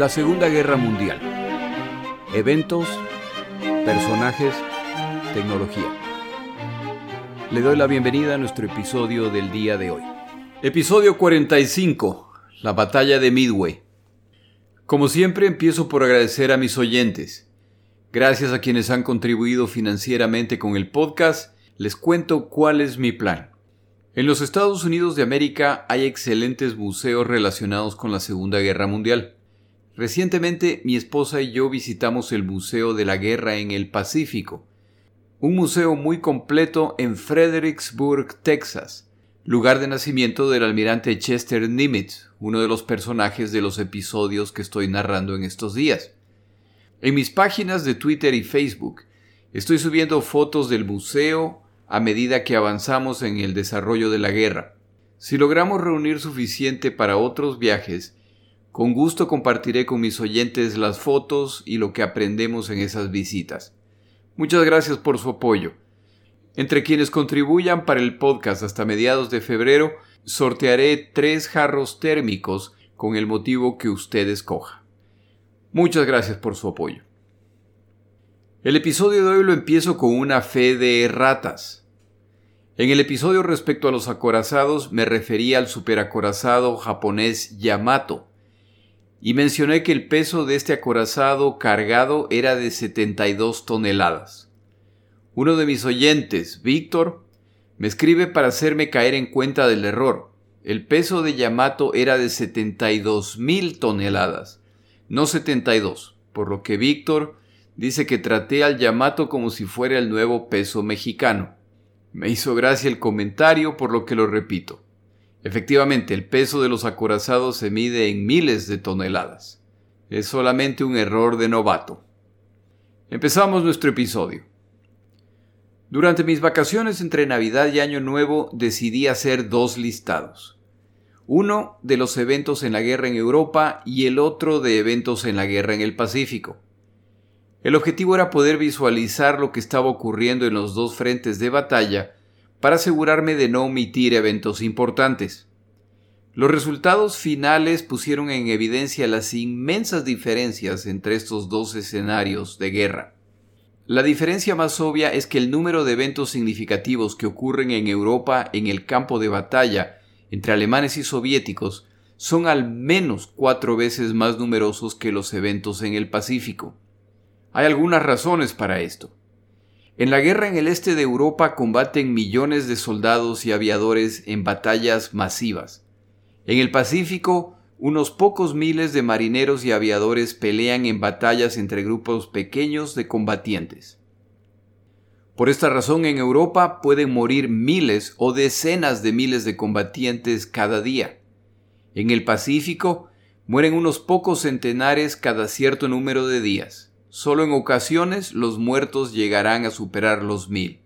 La Segunda Guerra Mundial. Eventos, personajes, tecnología. Le doy la bienvenida a nuestro episodio del día de hoy. Episodio 45. La batalla de Midway. Como siempre empiezo por agradecer a mis oyentes. Gracias a quienes han contribuido financieramente con el podcast, les cuento cuál es mi plan. En los Estados Unidos de América hay excelentes museos relacionados con la Segunda Guerra Mundial. Recientemente mi esposa y yo visitamos el Museo de la Guerra en el Pacífico, un museo muy completo en Fredericksburg, Texas, lugar de nacimiento del almirante Chester Nimitz, uno de los personajes de los episodios que estoy narrando en estos días. En mis páginas de Twitter y Facebook estoy subiendo fotos del museo a medida que avanzamos en el desarrollo de la guerra. Si logramos reunir suficiente para otros viajes, con gusto compartiré con mis oyentes las fotos y lo que aprendemos en esas visitas. Muchas gracias por su apoyo. Entre quienes contribuyan para el podcast hasta mediados de febrero, sortearé tres jarros térmicos con el motivo que usted escoja. Muchas gracias por su apoyo. El episodio de hoy lo empiezo con una fe de ratas. En el episodio respecto a los acorazados me refería al superacorazado japonés Yamato, y mencioné que el peso de este acorazado cargado era de 72 toneladas. Uno de mis oyentes, Víctor, me escribe para hacerme caer en cuenta del error. El peso de Yamato era de 72 mil toneladas, no 72, por lo que Víctor dice que traté al Yamato como si fuera el nuevo peso mexicano. Me hizo gracia el comentario, por lo que lo repito. Efectivamente, el peso de los acorazados se mide en miles de toneladas. Es solamente un error de novato. Empezamos nuestro episodio. Durante mis vacaciones entre Navidad y Año Nuevo decidí hacer dos listados. Uno de los eventos en la guerra en Europa y el otro de eventos en la guerra en el Pacífico. El objetivo era poder visualizar lo que estaba ocurriendo en los dos frentes de batalla para asegurarme de no omitir eventos importantes. Los resultados finales pusieron en evidencia las inmensas diferencias entre estos dos escenarios de guerra. La diferencia más obvia es que el número de eventos significativos que ocurren en Europa en el campo de batalla entre alemanes y soviéticos son al menos cuatro veces más numerosos que los eventos en el Pacífico. Hay algunas razones para esto. En la guerra en el este de Europa combaten millones de soldados y aviadores en batallas masivas. En el Pacífico, unos pocos miles de marineros y aviadores pelean en batallas entre grupos pequeños de combatientes. Por esta razón en Europa pueden morir miles o decenas de miles de combatientes cada día. En el Pacífico mueren unos pocos centenares cada cierto número de días. Solo en ocasiones los muertos llegarán a superar los mil.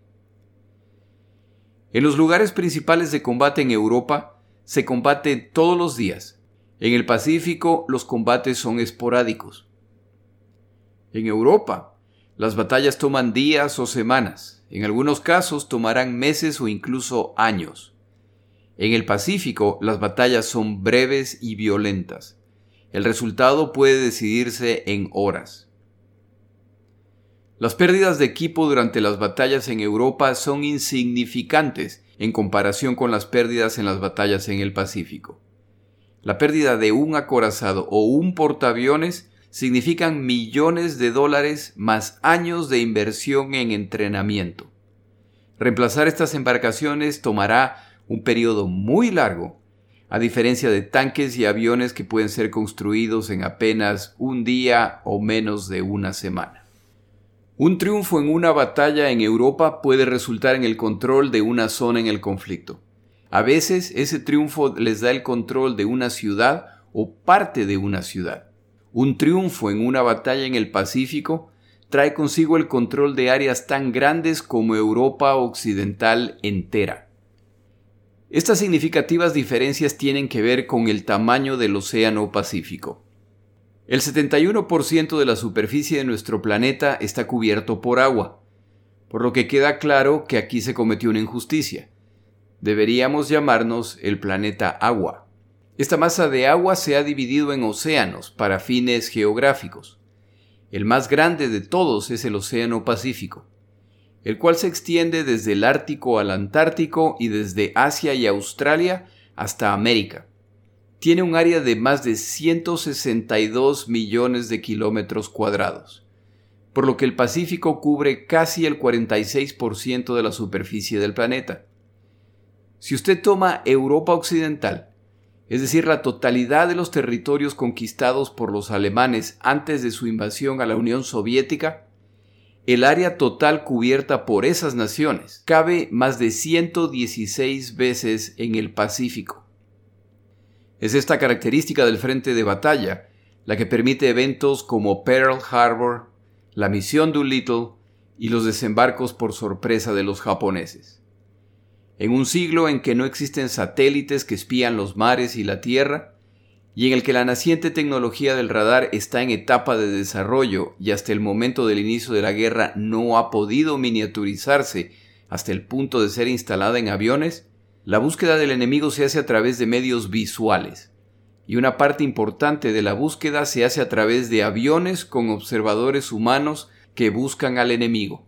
En los lugares principales de combate en Europa se combate todos los días. En el Pacífico los combates son esporádicos. En Europa, las batallas toman días o semanas. En algunos casos tomarán meses o incluso años. En el Pacífico, las batallas son breves y violentas. El resultado puede decidirse en horas. Las pérdidas de equipo durante las batallas en Europa son insignificantes en comparación con las pérdidas en las batallas en el Pacífico. La pérdida de un acorazado o un portaaviones significan millones de dólares más años de inversión en entrenamiento. Reemplazar estas embarcaciones tomará un periodo muy largo, a diferencia de tanques y aviones que pueden ser construidos en apenas un día o menos de una semana. Un triunfo en una batalla en Europa puede resultar en el control de una zona en el conflicto. A veces ese triunfo les da el control de una ciudad o parte de una ciudad. Un triunfo en una batalla en el Pacífico trae consigo el control de áreas tan grandes como Europa Occidental entera. Estas significativas diferencias tienen que ver con el tamaño del Océano Pacífico. El 71% de la superficie de nuestro planeta está cubierto por agua, por lo que queda claro que aquí se cometió una injusticia. Deberíamos llamarnos el planeta agua. Esta masa de agua se ha dividido en océanos para fines geográficos. El más grande de todos es el Océano Pacífico, el cual se extiende desde el Ártico al Antártico y desde Asia y Australia hasta América. Tiene un área de más de 162 millones de kilómetros cuadrados, por lo que el Pacífico cubre casi el 46% de la superficie del planeta. Si usted toma Europa Occidental, es decir, la totalidad de los territorios conquistados por los alemanes antes de su invasión a la Unión Soviética, el área total cubierta por esas naciones cabe más de 116 veces en el Pacífico. Es esta característica del frente de batalla la que permite eventos como Pearl Harbor, la misión Doolittle y los desembarcos por sorpresa de los japoneses. En un siglo en que no existen satélites que espían los mares y la tierra, y en el que la naciente tecnología del radar está en etapa de desarrollo y hasta el momento del inicio de la guerra no ha podido miniaturizarse hasta el punto de ser instalada en aviones, la búsqueda del enemigo se hace a través de medios visuales, y una parte importante de la búsqueda se hace a través de aviones con observadores humanos que buscan al enemigo.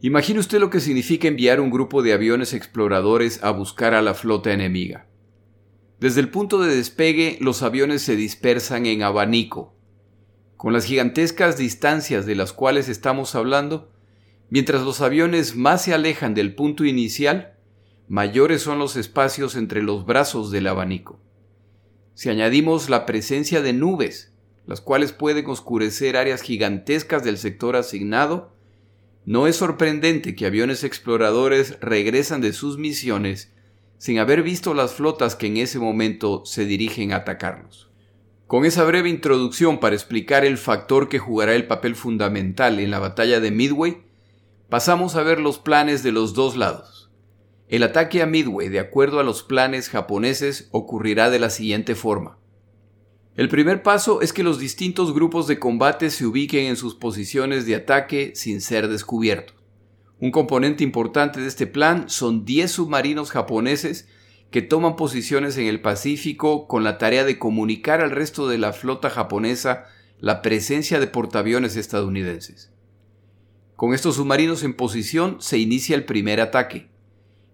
Imagine usted lo que significa enviar un grupo de aviones exploradores a buscar a la flota enemiga. Desde el punto de despegue, los aviones se dispersan en abanico. Con las gigantescas distancias de las cuales estamos hablando, mientras los aviones más se alejan del punto inicial, mayores son los espacios entre los brazos del abanico. Si añadimos la presencia de nubes, las cuales pueden oscurecer áreas gigantescas del sector asignado, no es sorprendente que aviones exploradores regresan de sus misiones sin haber visto las flotas que en ese momento se dirigen a atacarlos. Con esa breve introducción para explicar el factor que jugará el papel fundamental en la batalla de Midway, pasamos a ver los planes de los dos lados. El ataque a Midway, de acuerdo a los planes japoneses, ocurrirá de la siguiente forma. El primer paso es que los distintos grupos de combate se ubiquen en sus posiciones de ataque sin ser descubiertos. Un componente importante de este plan son 10 submarinos japoneses que toman posiciones en el Pacífico con la tarea de comunicar al resto de la flota japonesa la presencia de portaaviones estadounidenses. Con estos submarinos en posición se inicia el primer ataque,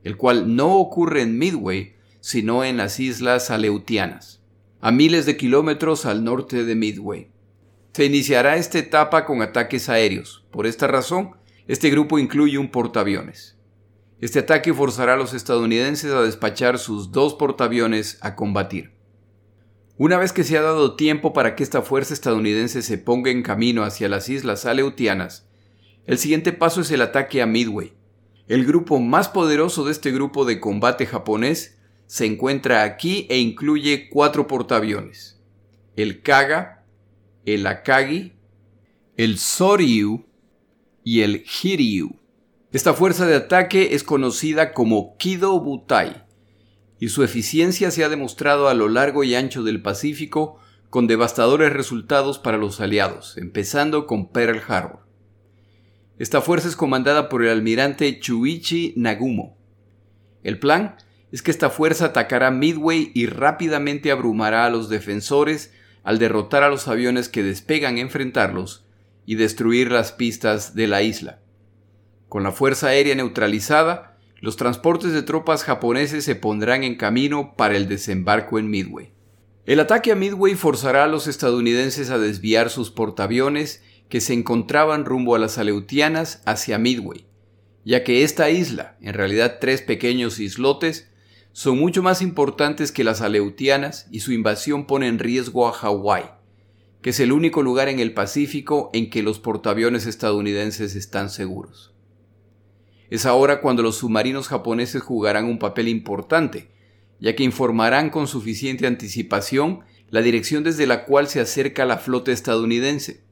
el cual no ocurre en Midway, sino en las islas Aleutianas a miles de kilómetros al norte de Midway. Se iniciará esta etapa con ataques aéreos. Por esta razón, este grupo incluye un portaaviones. Este ataque forzará a los estadounidenses a despachar sus dos portaaviones a combatir. Una vez que se ha dado tiempo para que esta fuerza estadounidense se ponga en camino hacia las islas Aleutianas, el siguiente paso es el ataque a Midway. El grupo más poderoso de este grupo de combate japonés se encuentra aquí e incluye cuatro portaaviones. El Kaga, el Akagi, el Soryu y el Hiryu. Esta fuerza de ataque es conocida como Kido Butai y su eficiencia se ha demostrado a lo largo y ancho del Pacífico con devastadores resultados para los aliados, empezando con Pearl Harbor. Esta fuerza es comandada por el almirante Chuichi Nagumo. El plan es que esta fuerza atacará Midway y rápidamente abrumará a los defensores al derrotar a los aviones que despegan a enfrentarlos y destruir las pistas de la isla. Con la fuerza aérea neutralizada, los transportes de tropas japoneses se pondrán en camino para el desembarco en Midway. El ataque a Midway forzará a los estadounidenses a desviar sus portaaviones que se encontraban rumbo a las Aleutianas hacia Midway, ya que esta isla, en realidad tres pequeños islotes, son mucho más importantes que las aleutianas y su invasión pone en riesgo a Hawái, que es el único lugar en el Pacífico en que los portaaviones estadounidenses están seguros. Es ahora cuando los submarinos japoneses jugarán un papel importante, ya que informarán con suficiente anticipación la dirección desde la cual se acerca la flota estadounidense.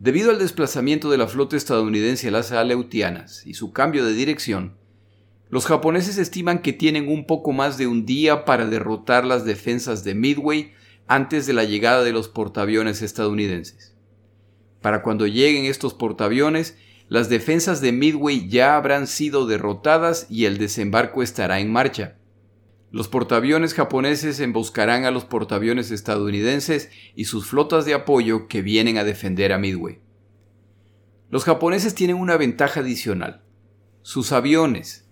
Debido al desplazamiento de la flota estadounidense a las Aleutianas y su cambio de dirección, los japoneses estiman que tienen un poco más de un día para derrotar las defensas de Midway antes de la llegada de los portaaviones estadounidenses. Para cuando lleguen estos portaaviones, las defensas de Midway ya habrán sido derrotadas y el desembarco estará en marcha. Los portaaviones japoneses emboscarán a los portaaviones estadounidenses y sus flotas de apoyo que vienen a defender a Midway. Los japoneses tienen una ventaja adicional. Sus aviones,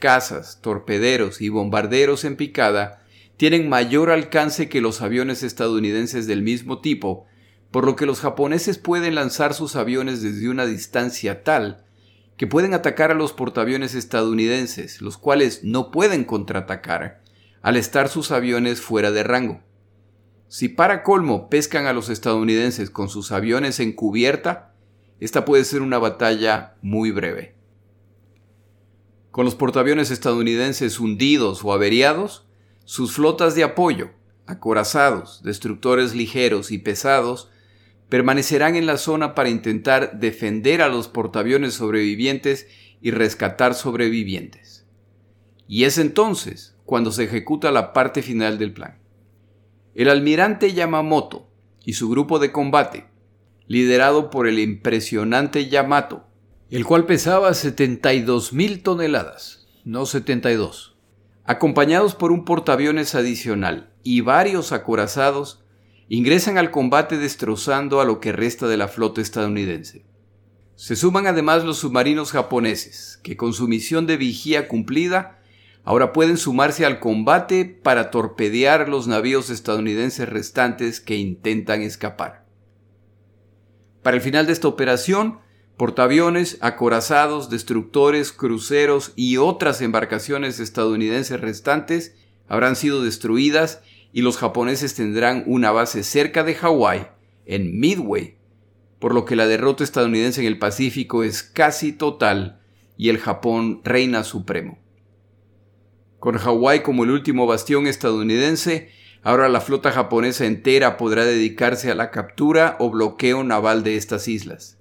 cazas, torpederos y bombarderos en picada tienen mayor alcance que los aviones estadounidenses del mismo tipo, por lo que los japoneses pueden lanzar sus aviones desde una distancia tal que pueden atacar a los portaaviones estadounidenses, los cuales no pueden contraatacar al estar sus aviones fuera de rango. Si para colmo pescan a los estadounidenses con sus aviones en cubierta, esta puede ser una batalla muy breve. Con los portaaviones estadounidenses hundidos o averiados, sus flotas de apoyo, acorazados, destructores ligeros y pesados, permanecerán en la zona para intentar defender a los portaaviones sobrevivientes y rescatar sobrevivientes. Y es entonces cuando se ejecuta la parte final del plan. El almirante Yamamoto y su grupo de combate, liderado por el impresionante Yamato, el cual pesaba 72 mil toneladas, no 72, acompañados por un portaaviones adicional y varios acorazados, ingresan al combate destrozando a lo que resta de la flota estadounidense. Se suman además los submarinos japoneses, que con su misión de vigía cumplida, ahora pueden sumarse al combate para torpedear los navíos estadounidenses restantes que intentan escapar. Para el final de esta operación, portaaviones, acorazados, destructores, cruceros y otras embarcaciones estadounidenses restantes habrán sido destruidas y los japoneses tendrán una base cerca de Hawái, en Midway, por lo que la derrota estadounidense en el Pacífico es casi total y el Japón reina supremo. Con Hawái como el último bastión estadounidense, ahora la flota japonesa entera podrá dedicarse a la captura o bloqueo naval de estas islas.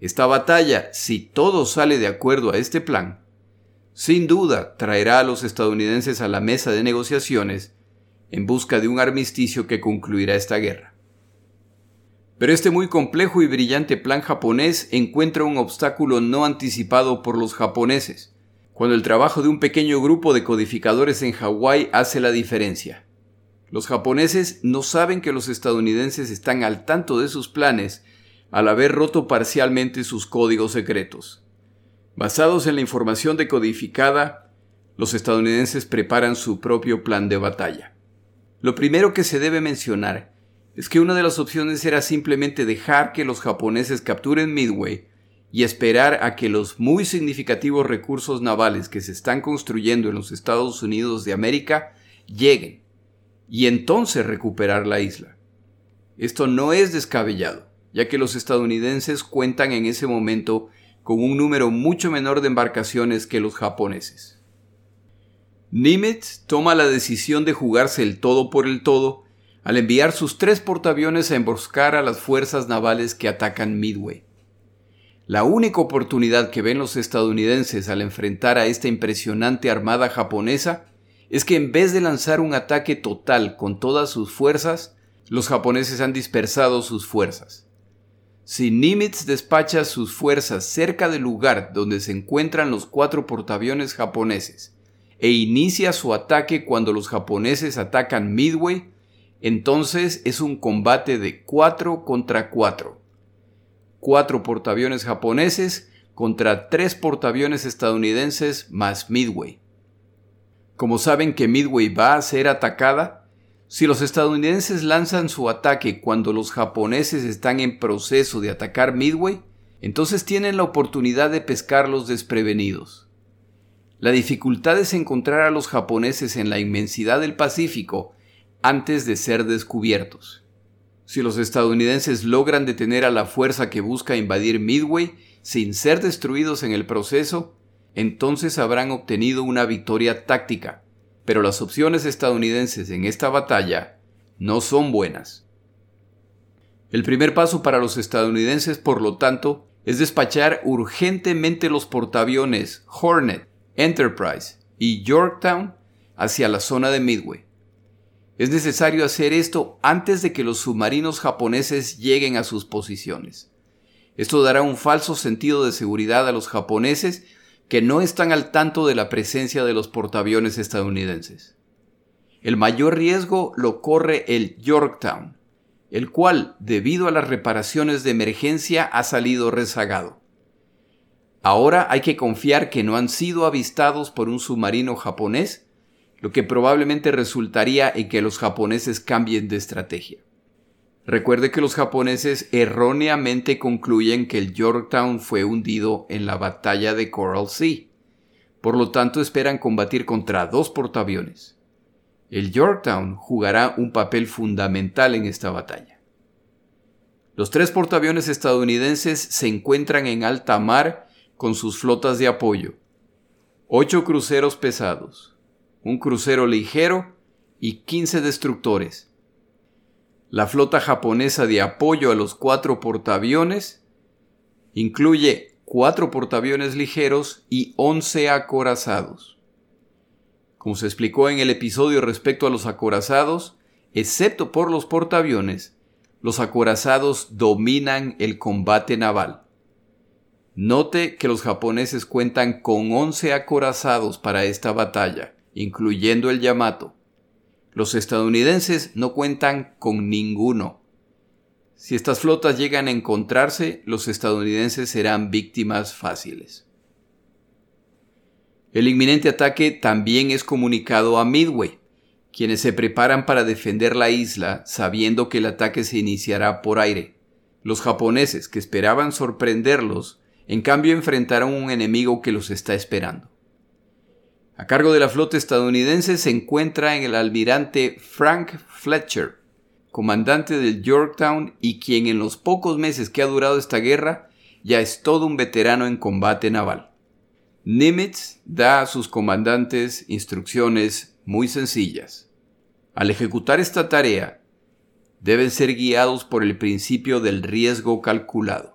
Esta batalla, si todo sale de acuerdo a este plan, sin duda traerá a los estadounidenses a la mesa de negociaciones en busca de un armisticio que concluirá esta guerra. Pero este muy complejo y brillante plan japonés encuentra un obstáculo no anticipado por los japoneses, cuando el trabajo de un pequeño grupo de codificadores en Hawái hace la diferencia. Los japoneses no saben que los estadounidenses están al tanto de sus planes al haber roto parcialmente sus códigos secretos. Basados en la información decodificada, los estadounidenses preparan su propio plan de batalla. Lo primero que se debe mencionar es que una de las opciones era simplemente dejar que los japoneses capturen Midway y esperar a que los muy significativos recursos navales que se están construyendo en los Estados Unidos de América lleguen, y entonces recuperar la isla. Esto no es descabellado, ya que los estadounidenses cuentan en ese momento con un número mucho menor de embarcaciones que los japoneses. Nimitz toma la decisión de jugarse el todo por el todo al enviar sus tres portaaviones a emboscar a las fuerzas navales que atacan Midway. La única oportunidad que ven los estadounidenses al enfrentar a esta impresionante armada japonesa es que en vez de lanzar un ataque total con todas sus fuerzas, los japoneses han dispersado sus fuerzas. Si Nimitz despacha sus fuerzas cerca del lugar donde se encuentran los cuatro portaaviones japoneses e inicia su ataque cuando los japoneses atacan Midway, entonces es un combate de 4 contra 4. Cuatro portaaviones japoneses contra tres portaaviones estadounidenses más Midway. Como saben que Midway va a ser atacada, si los estadounidenses lanzan su ataque cuando los japoneses están en proceso de atacar Midway, entonces tienen la oportunidad de pescarlos desprevenidos. La dificultad es encontrar a los japoneses en la inmensidad del Pacífico antes de ser descubiertos. Si los estadounidenses logran detener a la fuerza que busca invadir Midway sin ser destruidos en el proceso, entonces habrán obtenido una victoria táctica, pero las opciones estadounidenses en esta batalla no son buenas. El primer paso para los estadounidenses, por lo tanto, es despachar urgentemente los portaaviones Hornet Enterprise y Yorktown hacia la zona de Midway. Es necesario hacer esto antes de que los submarinos japoneses lleguen a sus posiciones. Esto dará un falso sentido de seguridad a los japoneses que no están al tanto de la presencia de los portaaviones estadounidenses. el mayor riesgo lo corre el Yorktown, el cual, debido a las reparaciones de emergencia, ha salido rezagado. Ahora hay que confiar que no han sido avistados por un submarino japonés, lo que probablemente resultaría en que los japoneses cambien de estrategia. Recuerde que los japoneses erróneamente concluyen que el Yorktown fue hundido en la batalla de Coral Sea. Por lo tanto, esperan combatir contra dos portaaviones el Yorktown jugará un papel fundamental en esta batalla. Los tres portaaviones estadounidenses se encuentran en alta mar con sus flotas de apoyo, ocho cruceros pesados, un crucero ligero y 15 destructores. La flota japonesa de apoyo a los cuatro portaaviones incluye cuatro portaaviones ligeros y 11 acorazados. Como se explicó en el episodio respecto a los acorazados, excepto por los portaaviones, los acorazados dominan el combate naval. Note que los japoneses cuentan con 11 acorazados para esta batalla, incluyendo el Yamato. Los estadounidenses no cuentan con ninguno. Si estas flotas llegan a encontrarse, los estadounidenses serán víctimas fáciles. El inminente ataque también es comunicado a Midway, quienes se preparan para defender la isla sabiendo que el ataque se iniciará por aire. Los japoneses, que esperaban sorprenderlos, en cambio enfrentarán un enemigo que los está esperando. A cargo de la flota estadounidense se encuentra en el almirante Frank Fletcher, comandante del Yorktown y quien en los pocos meses que ha durado esta guerra ya es todo un veterano en combate naval. Nimitz da a sus comandantes instrucciones muy sencillas. Al ejecutar esta tarea, deben ser guiados por el principio del riesgo calculado.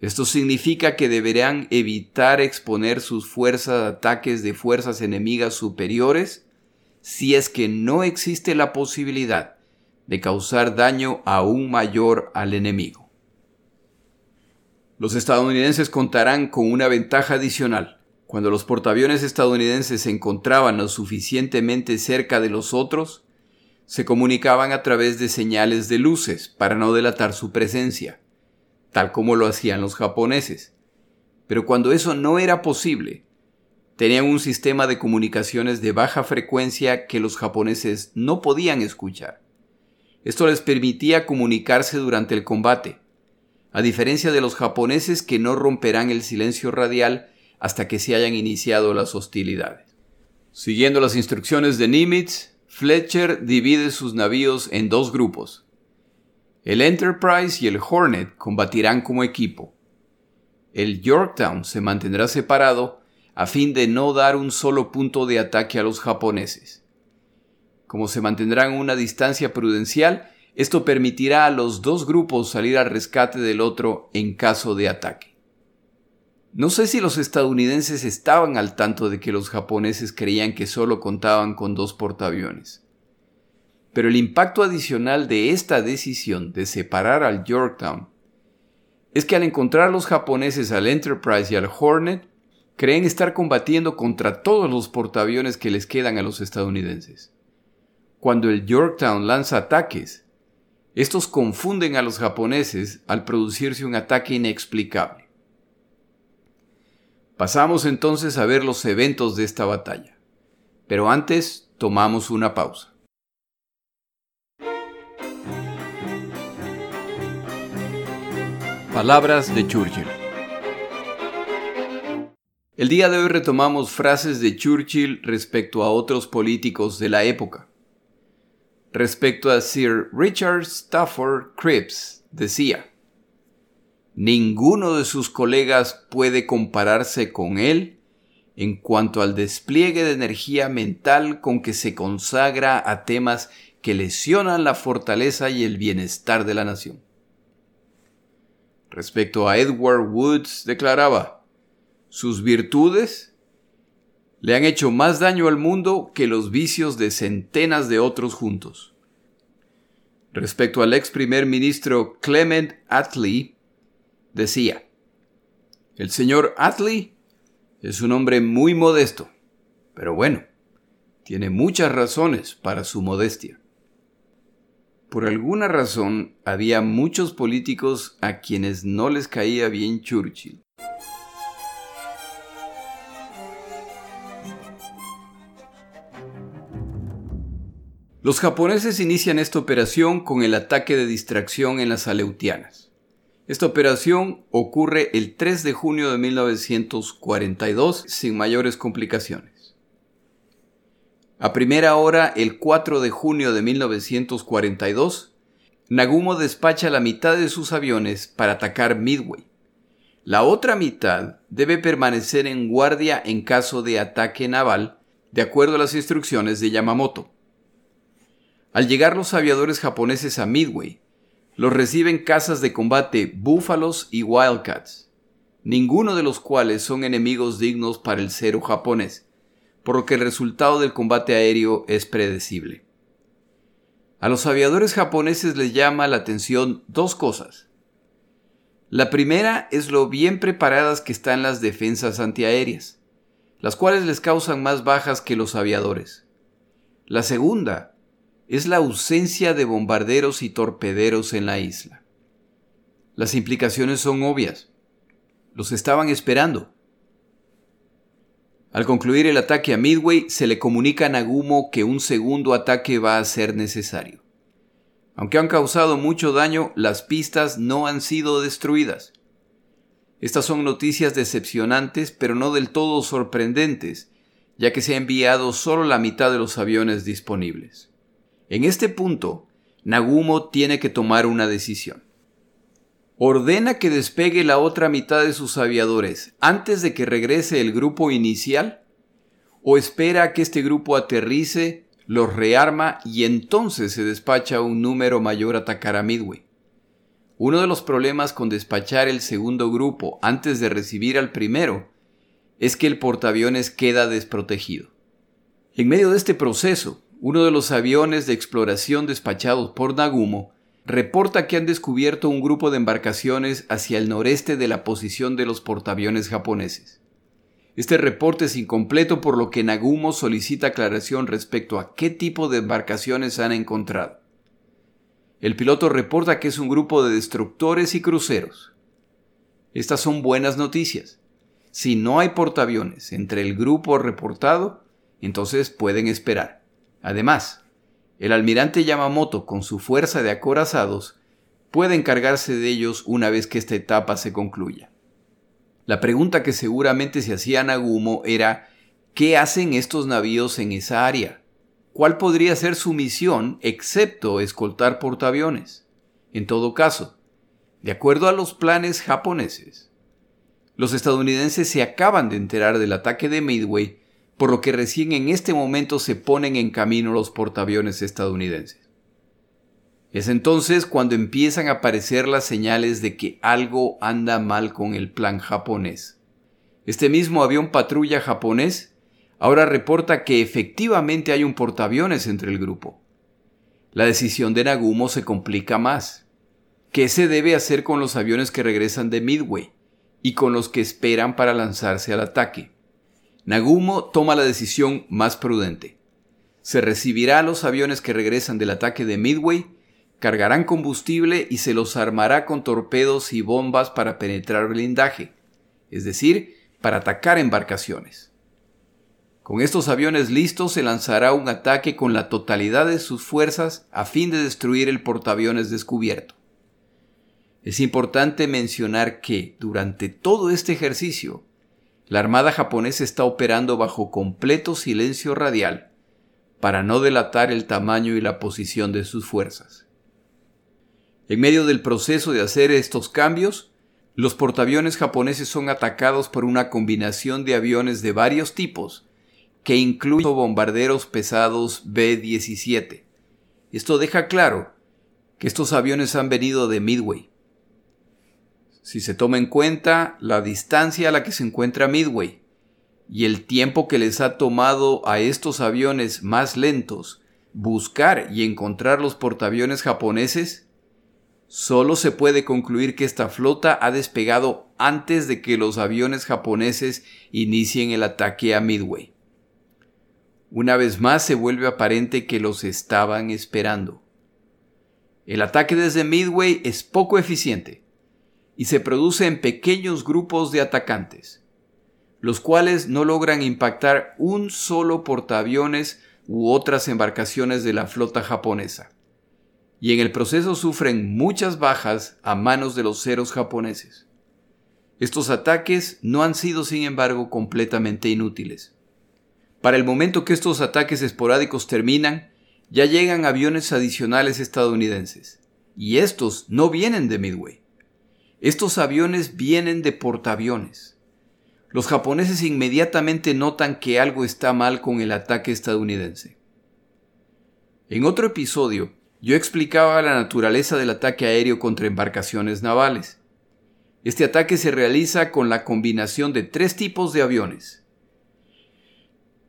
Esto significa que deberán evitar exponer sus fuerzas a ataques de fuerzas enemigas superiores si es que no existe la posibilidad de causar daño aún mayor al enemigo. Los estadounidenses contarán con una ventaja adicional. Cuando los portaaviones estadounidenses se encontraban lo suficientemente cerca de los otros, se comunicaban a través de señales de luces para no delatar su presencia, tal como lo hacían los japoneses. Pero cuando eso no era posible, tenían un sistema de comunicaciones de baja frecuencia que los japoneses no podían escuchar. Esto les permitía comunicarse durante el combate, a diferencia de los japoneses que no romperán el silencio radial hasta que se hayan iniciado las hostilidades. Siguiendo las instrucciones de Nimitz, Fletcher divide sus navíos en dos grupos. El Enterprise y el Hornet combatirán como equipo. El Yorktown se mantendrá separado a fin de no dar un solo punto de ataque a los japoneses. Como se mantendrán a una distancia prudencial, esto permitirá a los dos grupos salir al rescate del otro en caso de ataque. No sé si los estadounidenses estaban al tanto de que los japoneses creían que solo contaban con dos portaaviones. Pero el impacto adicional de esta decisión de separar al Yorktown es que al encontrar los japoneses al Enterprise y al Hornet, creen estar combatiendo contra todos los portaaviones que les quedan a los estadounidenses. Cuando el Yorktown lanza ataques, estos confunden a los japoneses al producirse un ataque inexplicable. Pasamos entonces a ver los eventos de esta batalla, pero antes tomamos una pausa. Palabras de Churchill. El día de hoy retomamos frases de Churchill respecto a otros políticos de la época. Respecto a Sir Richard Stafford Cripps, decía, Ninguno de sus colegas puede compararse con él en cuanto al despliegue de energía mental con que se consagra a temas que lesionan la fortaleza y el bienestar de la nación. Respecto a Edward Woods, declaraba, sus virtudes le han hecho más daño al mundo que los vicios de centenas de otros juntos. Respecto al ex primer ministro Clement Attlee, decía, el señor Attlee es un hombre muy modesto, pero bueno, tiene muchas razones para su modestia. Por alguna razón, había muchos políticos a quienes no les caía bien Churchill. Los japoneses inician esta operación con el ataque de distracción en las Aleutianas. Esta operación ocurre el 3 de junio de 1942 sin mayores complicaciones. A primera hora, el 4 de junio de 1942, Nagumo despacha la mitad de sus aviones para atacar Midway. La otra mitad debe permanecer en guardia en caso de ataque naval, de acuerdo a las instrucciones de Yamamoto. Al llegar los aviadores japoneses a Midway, los reciben cazas de combate Búfalos y Wildcats, ninguno de los cuales son enemigos dignos para el cero japonés, por lo que el resultado del combate aéreo es predecible. A los aviadores japoneses les llama la atención dos cosas. La primera es lo bien preparadas que están las defensas antiaéreas, las cuales les causan más bajas que los aviadores. La segunda es la ausencia de bombarderos y torpederos en la isla. Las implicaciones son obvias. Los estaban esperando. Al concluir el ataque a Midway, se le comunica a Nagumo que un segundo ataque va a ser necesario. Aunque han causado mucho daño, las pistas no han sido destruidas. Estas son noticias decepcionantes, pero no del todo sorprendentes, ya que se ha enviado solo la mitad de los aviones disponibles. En este punto, Nagumo tiene que tomar una decisión. Ordena que despegue la otra mitad de sus aviadores antes de que regrese el grupo inicial o espera a que este grupo aterrice, los rearma y entonces se despacha un número mayor a atacar a Midway. Uno de los problemas con despachar el segundo grupo antes de recibir al primero es que el portaaviones queda desprotegido. En medio de este proceso, uno de los aviones de exploración despachados por Nagumo reporta que han descubierto un grupo de embarcaciones hacia el noreste de la posición de los portaaviones japoneses. Este reporte es incompleto por lo que Nagumo solicita aclaración respecto a qué tipo de embarcaciones han encontrado. El piloto reporta que es un grupo de destructores y cruceros. Estas son buenas noticias. Si no hay portaaviones entre el grupo reportado, entonces pueden esperar. Además, el almirante Yamamoto, con su fuerza de acorazados, puede encargarse de ellos una vez que esta etapa se concluya. La pregunta que seguramente se hacía Nagumo era ¿qué hacen estos navíos en esa área? ¿Cuál podría ser su misión excepto escoltar portaaviones? En todo caso, de acuerdo a los planes japoneses, los estadounidenses se acaban de enterar del ataque de Midway por lo que recién en este momento se ponen en camino los portaaviones estadounidenses. Es entonces cuando empiezan a aparecer las señales de que algo anda mal con el plan japonés. Este mismo avión patrulla japonés ahora reporta que efectivamente hay un portaaviones entre el grupo. La decisión de Nagumo se complica más. ¿Qué se debe hacer con los aviones que regresan de Midway y con los que esperan para lanzarse al ataque? Nagumo toma la decisión más prudente. Se recibirá a los aviones que regresan del ataque de Midway, cargarán combustible y se los armará con torpedos y bombas para penetrar blindaje, es decir, para atacar embarcaciones. Con estos aviones listos se lanzará un ataque con la totalidad de sus fuerzas a fin de destruir el portaaviones descubierto. Es importante mencionar que durante todo este ejercicio la Armada japonesa está operando bajo completo silencio radial para no delatar el tamaño y la posición de sus fuerzas. En medio del proceso de hacer estos cambios, los portaaviones japoneses son atacados por una combinación de aviones de varios tipos, que incluyen bombarderos pesados B-17. Esto deja claro que estos aviones han venido de Midway, si se toma en cuenta la distancia a la que se encuentra Midway y el tiempo que les ha tomado a estos aviones más lentos buscar y encontrar los portaaviones japoneses, solo se puede concluir que esta flota ha despegado antes de que los aviones japoneses inicien el ataque a Midway. una vez más se vuelve aparente que los estaban esperando. El ataque desde Midway es poco eficiente y se produce en pequeños grupos de atacantes, los cuales no logran impactar un solo portaaviones u otras embarcaciones de la flota japonesa, y en el proceso sufren muchas bajas a manos de los ceros japoneses. Estos ataques no han sido, sin embargo, completamente inútiles. Para el momento que estos ataques esporádicos terminan, ya llegan aviones adicionales estadounidenses. Y estos no vienen de Midway. Estos aviones vienen de portaaviones. Los japoneses inmediatamente notan que algo está mal con el ataque estadounidense. En otro episodio, yo explicaba la naturaleza del ataque aéreo contra embarcaciones navales. Este ataque se realiza con la combinación de tres tipos de aviones.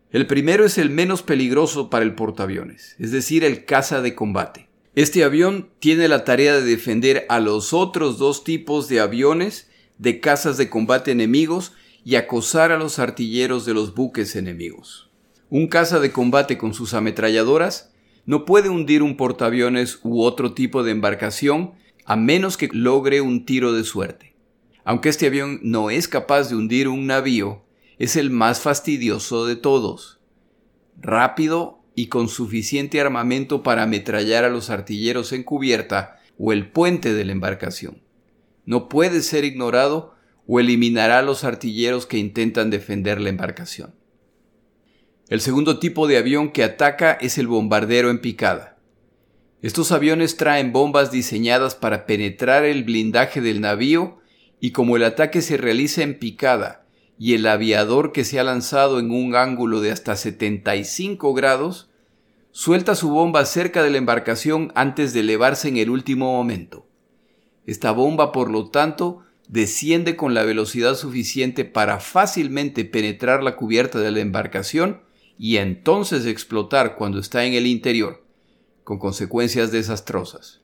El primero es el menos peligroso para el portaaviones, es decir, el caza de combate. Este avión tiene la tarea de defender a los otros dos tipos de aviones de cazas de combate enemigos y acosar a los artilleros de los buques enemigos. Un caza de combate con sus ametralladoras no puede hundir un portaaviones u otro tipo de embarcación a menos que logre un tiro de suerte. Aunque este avión no es capaz de hundir un navío, es el más fastidioso de todos. Rápido y con suficiente armamento para ametrallar a los artilleros en cubierta o el puente de la embarcación. No puede ser ignorado o eliminará a los artilleros que intentan defender la embarcación. El segundo tipo de avión que ataca es el bombardero en picada. Estos aviones traen bombas diseñadas para penetrar el blindaje del navío y como el ataque se realiza en picada y el aviador que se ha lanzado en un ángulo de hasta 75 grados, suelta su bomba cerca de la embarcación antes de elevarse en el último momento. Esta bomba, por lo tanto, desciende con la velocidad suficiente para fácilmente penetrar la cubierta de la embarcación y entonces explotar cuando está en el interior, con consecuencias desastrosas.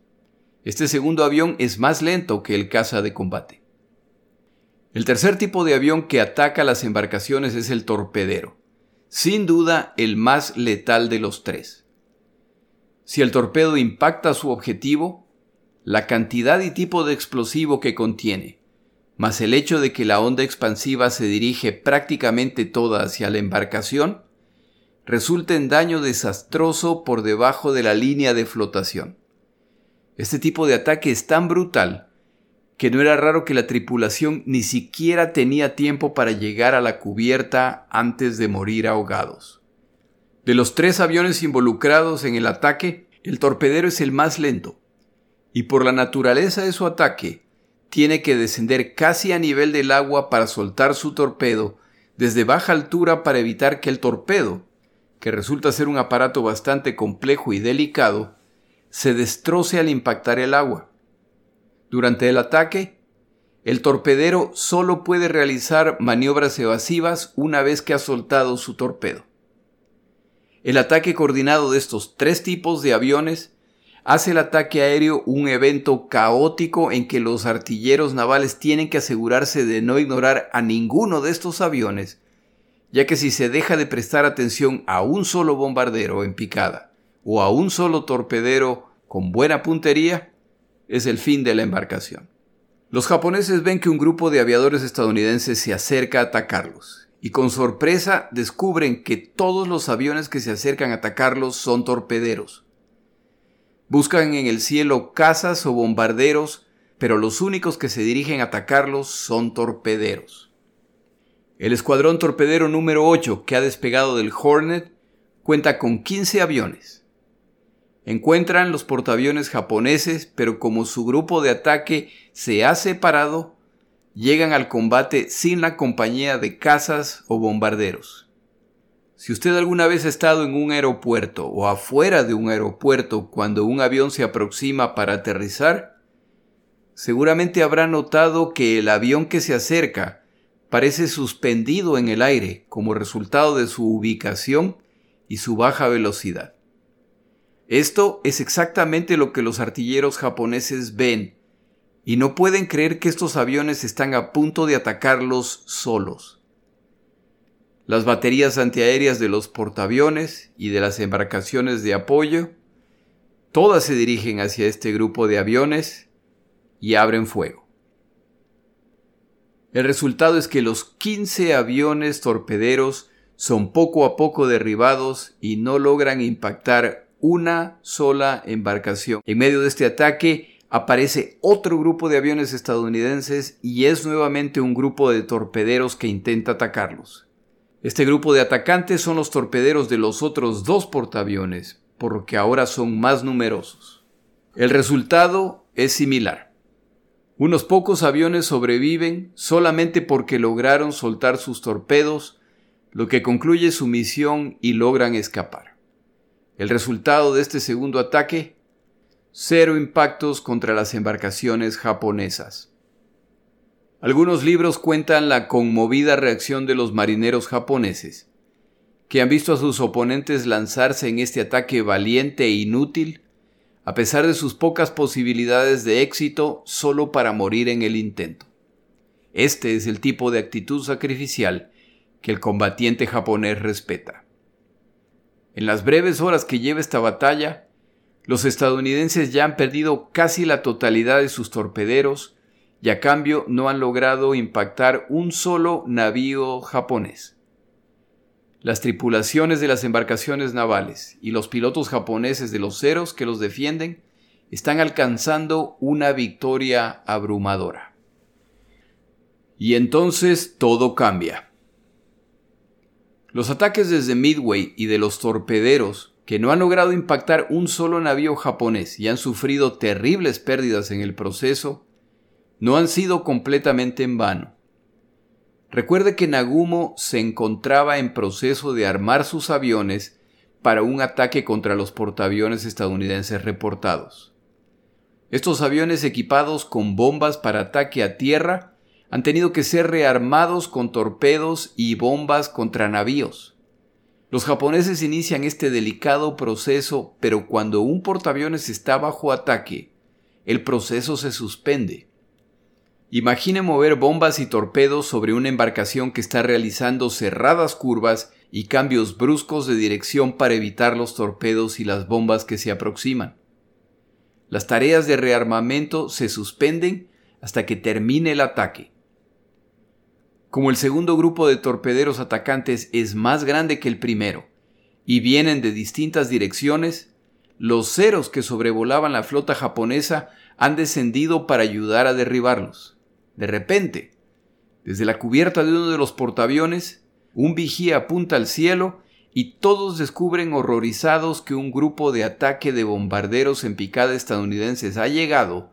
Este segundo avión es más lento que el caza de combate. El tercer tipo de avión que ataca las embarcaciones es el torpedero, sin duda el más letal de los tres. Si el torpedo impacta su objetivo, la cantidad y tipo de explosivo que contiene, más el hecho de que la onda expansiva se dirige prácticamente toda hacia la embarcación, resulta en daño desastroso por debajo de la línea de flotación. Este tipo de ataque es tan brutal que no era raro que la tripulación ni siquiera tenía tiempo para llegar a la cubierta antes de morir ahogados. De los tres aviones involucrados en el ataque, el torpedero es el más lento, y por la naturaleza de su ataque, tiene que descender casi a nivel del agua para soltar su torpedo desde baja altura para evitar que el torpedo, que resulta ser un aparato bastante complejo y delicado, se destroce al impactar el agua. Durante el ataque, el torpedero solo puede realizar maniobras evasivas una vez que ha soltado su torpedo. El ataque coordinado de estos tres tipos de aviones hace el ataque aéreo un evento caótico en que los artilleros navales tienen que asegurarse de no ignorar a ninguno de estos aviones, ya que si se deja de prestar atención a un solo bombardero en picada o a un solo torpedero con buena puntería, es el fin de la embarcación. Los japoneses ven que un grupo de aviadores estadounidenses se acerca a atacarlos, y con sorpresa descubren que todos los aviones que se acercan a atacarlos son torpederos. Buscan en el cielo cazas o bombarderos, pero los únicos que se dirigen a atacarlos son torpederos. El escuadrón torpedero número 8 que ha despegado del Hornet cuenta con 15 aviones, Encuentran los portaaviones japoneses, pero como su grupo de ataque se ha separado, llegan al combate sin la compañía de cazas o bombarderos. Si usted alguna vez ha estado en un aeropuerto o afuera de un aeropuerto cuando un avión se aproxima para aterrizar, seguramente habrá notado que el avión que se acerca parece suspendido en el aire como resultado de su ubicación y su baja velocidad. Esto es exactamente lo que los artilleros japoneses ven, y no pueden creer que estos aviones están a punto de atacarlos solos. Las baterías antiaéreas de los portaaviones y de las embarcaciones de apoyo, todas se dirigen hacia este grupo de aviones y abren fuego. El resultado es que los 15 aviones torpederos son poco a poco derribados y no logran impactar una sola embarcación. En medio de este ataque aparece otro grupo de aviones estadounidenses y es nuevamente un grupo de torpederos que intenta atacarlos. Este grupo de atacantes son los torpederos de los otros dos portaaviones, porque ahora son más numerosos. El resultado es similar. Unos pocos aviones sobreviven solamente porque lograron soltar sus torpedos, lo que concluye su misión y logran escapar. El resultado de este segundo ataque cero impactos contra las embarcaciones japonesas. Algunos libros cuentan la conmovida reacción de los marineros japoneses, que han visto a sus oponentes lanzarse en este ataque valiente e inútil, a pesar de sus pocas posibilidades de éxito solo para morir en el intento. Este es el tipo de actitud sacrificial que el combatiente japonés respeta. En las breves horas que lleva esta batalla, los estadounidenses ya han perdido casi la totalidad de sus torpederos y a cambio no han logrado impactar un solo navío japonés. Las tripulaciones de las embarcaciones navales y los pilotos japoneses de los ceros que los defienden están alcanzando una victoria abrumadora. Y entonces todo cambia. Los ataques desde Midway y de los torpederos que no han logrado impactar un solo navío japonés y han sufrido terribles pérdidas en el proceso, no han sido completamente en vano. Recuerde que Nagumo se encontraba en proceso de armar sus aviones para un ataque contra los portaaviones estadounidenses reportados. Estos aviones equipados con bombas para ataque a tierra han tenido que ser rearmados con torpedos y bombas contra navíos. Los japoneses inician este delicado proceso, pero cuando un portaaviones está bajo ataque, el proceso se suspende. Imagine mover bombas y torpedos sobre una embarcación que está realizando cerradas curvas y cambios bruscos de dirección para evitar los torpedos y las bombas que se aproximan. Las tareas de rearmamento se suspenden hasta que termine el ataque. Como el segundo grupo de torpederos atacantes es más grande que el primero y vienen de distintas direcciones, los ceros que sobrevolaban la flota japonesa han descendido para ayudar a derribarlos. De repente, desde la cubierta de uno de los portaaviones, un vigía apunta al cielo y todos descubren horrorizados que un grupo de ataque de bombarderos en picada estadounidenses ha llegado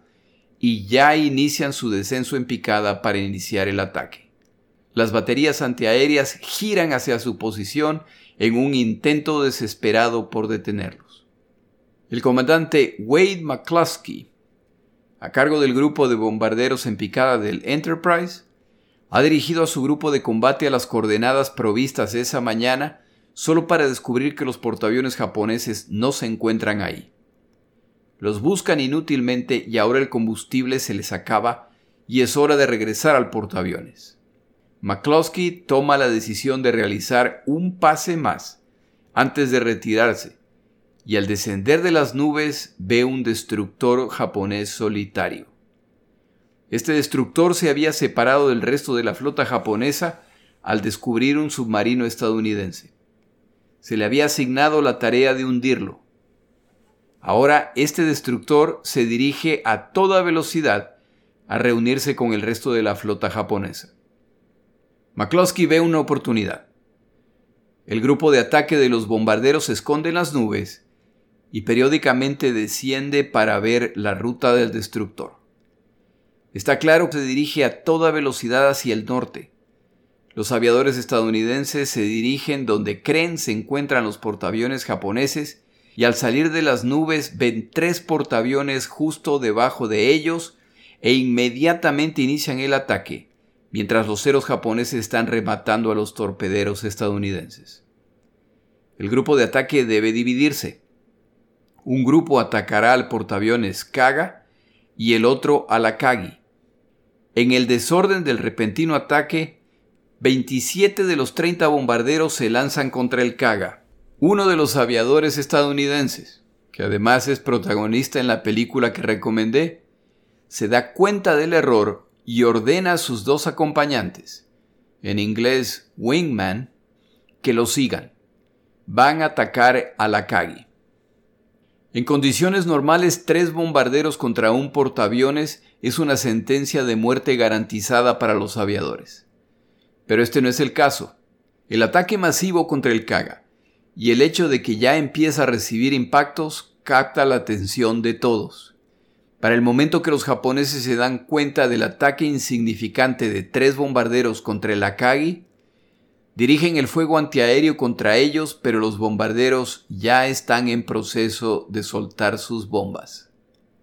y ya inician su descenso en picada para iniciar el ataque. Las baterías antiaéreas giran hacia su posición en un intento desesperado por detenerlos. El comandante Wade McCluskey, a cargo del grupo de bombarderos en picada del Enterprise, ha dirigido a su grupo de combate a las coordenadas provistas esa mañana solo para descubrir que los portaaviones japoneses no se encuentran ahí. Los buscan inútilmente y ahora el combustible se les acaba y es hora de regresar al portaaviones. McCloskey toma la decisión de realizar un pase más antes de retirarse y al descender de las nubes ve un destructor japonés solitario. Este destructor se había separado del resto de la flota japonesa al descubrir un submarino estadounidense. Se le había asignado la tarea de hundirlo. Ahora este destructor se dirige a toda velocidad a reunirse con el resto de la flota japonesa. McCloskey ve una oportunidad. El grupo de ataque de los bombarderos se esconde en las nubes y periódicamente desciende para ver la ruta del destructor. Está claro que se dirige a toda velocidad hacia el norte. Los aviadores estadounidenses se dirigen donde creen se encuentran los portaaviones japoneses y al salir de las nubes ven tres portaaviones justo debajo de ellos e inmediatamente inician el ataque mientras los ceros japoneses están rematando a los torpederos estadounidenses. El grupo de ataque debe dividirse. Un grupo atacará al portaaviones Kaga y el otro a la Kagi. En el desorden del repentino ataque, 27 de los 30 bombarderos se lanzan contra el Kaga, uno de los aviadores estadounidenses, que además es protagonista en la película que recomendé, se da cuenta del error y ordena a sus dos acompañantes, en inglés wingman, que lo sigan. Van a atacar a la Kagi. En condiciones normales, tres bombarderos contra un portaaviones es una sentencia de muerte garantizada para los aviadores. Pero este no es el caso. El ataque masivo contra el Kaga y el hecho de que ya empieza a recibir impactos capta la atención de todos. Para el momento que los japoneses se dan cuenta del ataque insignificante de tres bombarderos contra el Akagi, Dirigen el fuego antiaéreo contra ellos, pero los bombarderos ya están en proceso de soltar sus bombas.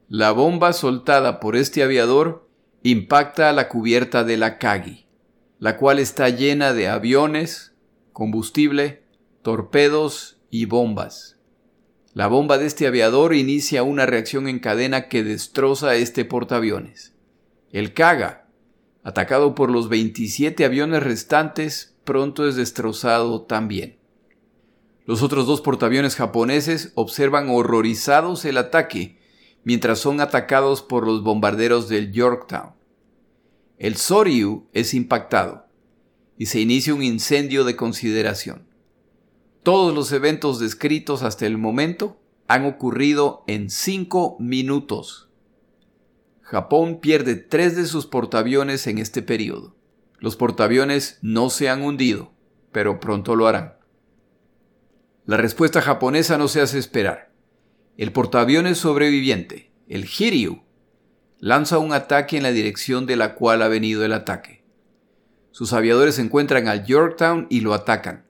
La bomba soltada por este aviador impacta a la cubierta de la Kagi, la cual está llena de aviones, combustible, torpedos y bombas. La bomba de este aviador inicia una reacción en cadena que destroza este portaaviones. El Kaga, atacado por los 27 aviones restantes, pronto es destrozado también. Los otros dos portaaviones japoneses observan horrorizados el ataque mientras son atacados por los bombarderos del Yorktown. El Soryu es impactado y se inicia un incendio de consideración. Todos los eventos descritos hasta el momento han ocurrido en cinco minutos. Japón pierde tres de sus portaaviones en este periodo. Los portaaviones no se han hundido, pero pronto lo harán. La respuesta japonesa no se hace esperar. El portaaviones sobreviviente, el Hiryu, lanza un ataque en la dirección de la cual ha venido el ataque. Sus aviadores encuentran al Yorktown y lo atacan,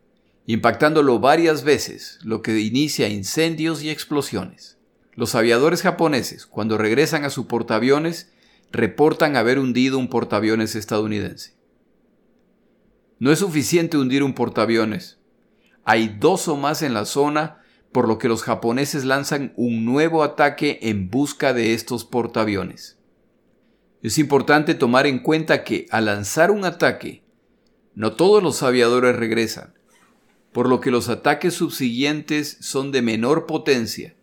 impactándolo varias veces, lo que inicia incendios y explosiones. Los aviadores japoneses, cuando regresan a su portaaviones, reportan haber hundido un portaaviones estadounidense. No es suficiente hundir un portaaviones. Hay dos o más en la zona, por lo que los japoneses lanzan un nuevo ataque en busca de estos portaaviones. Es importante tomar en cuenta que al lanzar un ataque, no todos los aviadores regresan, por lo que los ataques subsiguientes son de menor potencia,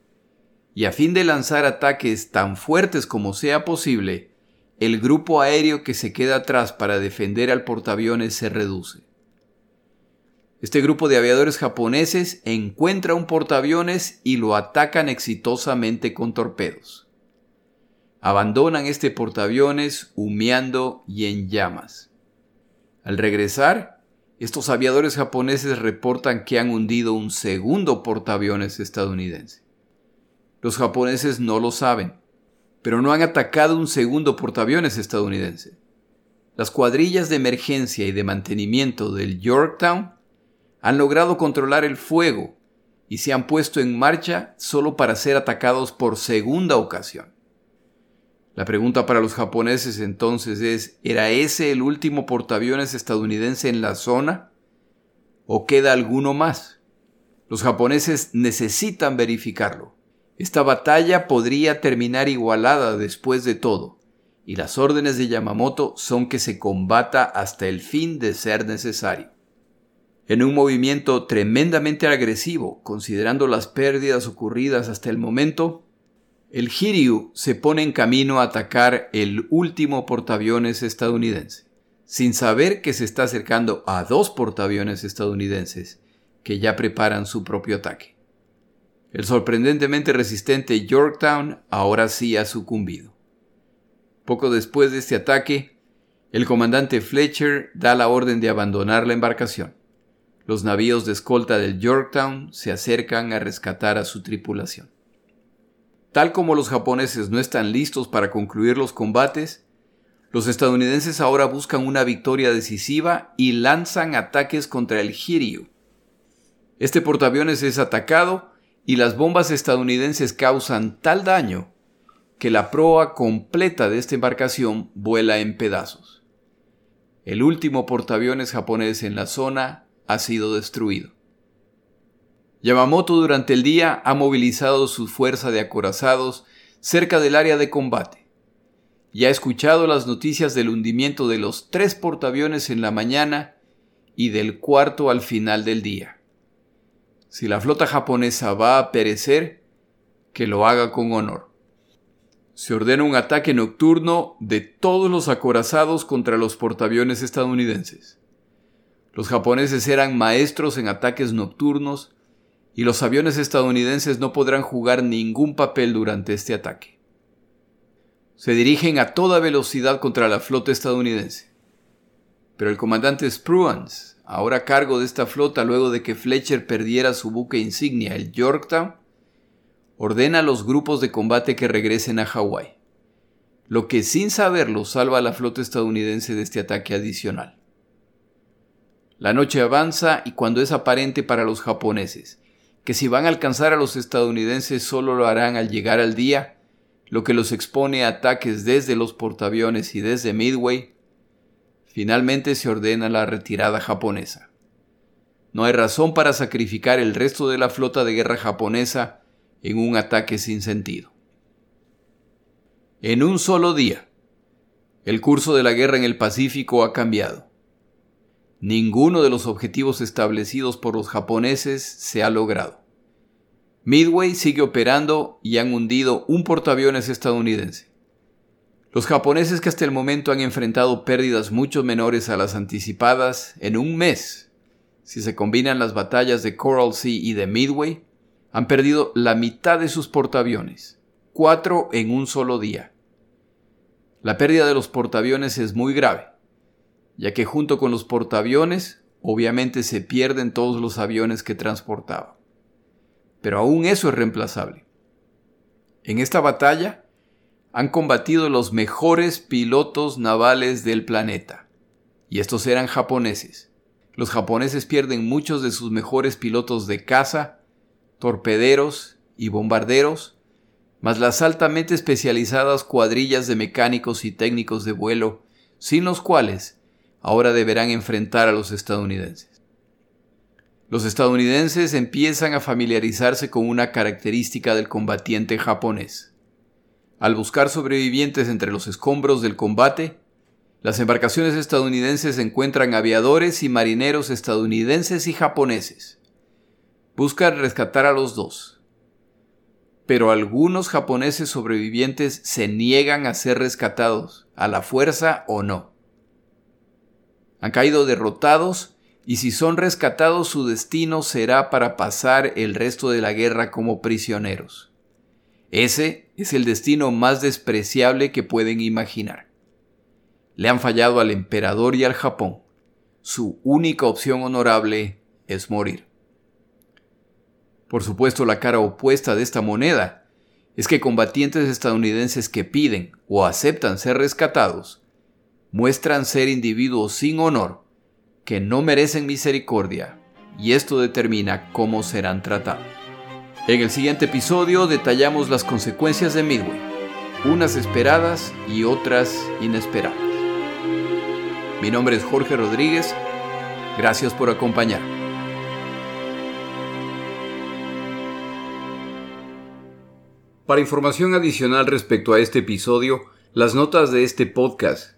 y a fin de lanzar ataques tan fuertes como sea posible, el grupo aéreo que se queda atrás para defender al portaaviones se reduce. Este grupo de aviadores japoneses encuentra un portaaviones y lo atacan exitosamente con torpedos. Abandonan este portaaviones humeando y en llamas. Al regresar, estos aviadores japoneses reportan que han hundido un segundo portaaviones estadounidense. Los japoneses no lo saben, pero no han atacado un segundo portaaviones estadounidense. Las cuadrillas de emergencia y de mantenimiento del Yorktown han logrado controlar el fuego y se han puesto en marcha solo para ser atacados por segunda ocasión. La pregunta para los japoneses entonces es, ¿era ese el último portaaviones estadounidense en la zona? ¿O queda alguno más? Los japoneses necesitan verificarlo. Esta batalla podría terminar igualada después de todo, y las órdenes de Yamamoto son que se combata hasta el fin de ser necesario. En un movimiento tremendamente agresivo, considerando las pérdidas ocurridas hasta el momento, el Hiryu se pone en camino a atacar el último portaaviones estadounidense, sin saber que se está acercando a dos portaaviones estadounidenses que ya preparan su propio ataque. El sorprendentemente resistente Yorktown ahora sí ha sucumbido. Poco después de este ataque, el comandante Fletcher da la orden de abandonar la embarcación. Los navíos de escolta del Yorktown se acercan a rescatar a su tripulación. Tal como los japoneses no están listos para concluir los combates, los estadounidenses ahora buscan una victoria decisiva y lanzan ataques contra el Hiryu. Este portaaviones es atacado y las bombas estadounidenses causan tal daño que la proa completa de esta embarcación vuela en pedazos. El último portaaviones japonés en la zona ha sido destruido. Yamamoto durante el día ha movilizado su fuerza de acorazados cerca del área de combate y ha escuchado las noticias del hundimiento de los tres portaaviones en la mañana y del cuarto al final del día. Si la flota japonesa va a perecer, que lo haga con honor. Se ordena un ataque nocturno de todos los acorazados contra los portaaviones estadounidenses. Los japoneses eran maestros en ataques nocturnos y los aviones estadounidenses no podrán jugar ningún papel durante este ataque. Se dirigen a toda velocidad contra la flota estadounidense. Pero el comandante Spruance, ahora a cargo de esta flota luego de que Fletcher perdiera su buque insignia, el Yorktown, ordena a los grupos de combate que regresen a Hawái, lo que sin saberlo salva a la flota estadounidense de este ataque adicional. La noche avanza y cuando es aparente para los japoneses que si van a alcanzar a los estadounidenses solo lo harán al llegar al día, lo que los expone a ataques desde los portaaviones y desde Midway, finalmente se ordena la retirada japonesa. No hay razón para sacrificar el resto de la flota de guerra japonesa en un ataque sin sentido. En un solo día, el curso de la guerra en el Pacífico ha cambiado. Ninguno de los objetivos establecidos por los japoneses se ha logrado. Midway sigue operando y han hundido un portaaviones estadounidense. Los japoneses que hasta el momento han enfrentado pérdidas mucho menores a las anticipadas en un mes, si se combinan las batallas de Coral Sea y de Midway, han perdido la mitad de sus portaaviones, cuatro en un solo día. La pérdida de los portaaviones es muy grave ya que junto con los portaaviones obviamente se pierden todos los aviones que transportaba. Pero aún eso es reemplazable. En esta batalla han combatido los mejores pilotos navales del planeta, y estos eran japoneses. Los japoneses pierden muchos de sus mejores pilotos de caza, torpederos y bombarderos, más las altamente especializadas cuadrillas de mecánicos y técnicos de vuelo, sin los cuales ahora deberán enfrentar a los estadounidenses. Los estadounidenses empiezan a familiarizarse con una característica del combatiente japonés. Al buscar sobrevivientes entre los escombros del combate, las embarcaciones estadounidenses encuentran aviadores y marineros estadounidenses y japoneses. Buscan rescatar a los dos. Pero algunos japoneses sobrevivientes se niegan a ser rescatados, a la fuerza o no han caído derrotados y si son rescatados su destino será para pasar el resto de la guerra como prisioneros. Ese es el destino más despreciable que pueden imaginar. Le han fallado al emperador y al Japón. Su única opción honorable es morir. Por supuesto, la cara opuesta de esta moneda es que combatientes estadounidenses que piden o aceptan ser rescatados muestran ser individuos sin honor, que no merecen misericordia, y esto determina cómo serán tratados. En el siguiente episodio detallamos las consecuencias de Midway, unas esperadas y otras inesperadas. Mi nombre es Jorge Rodríguez, gracias por acompañar. Para información adicional respecto a este episodio, las notas de este podcast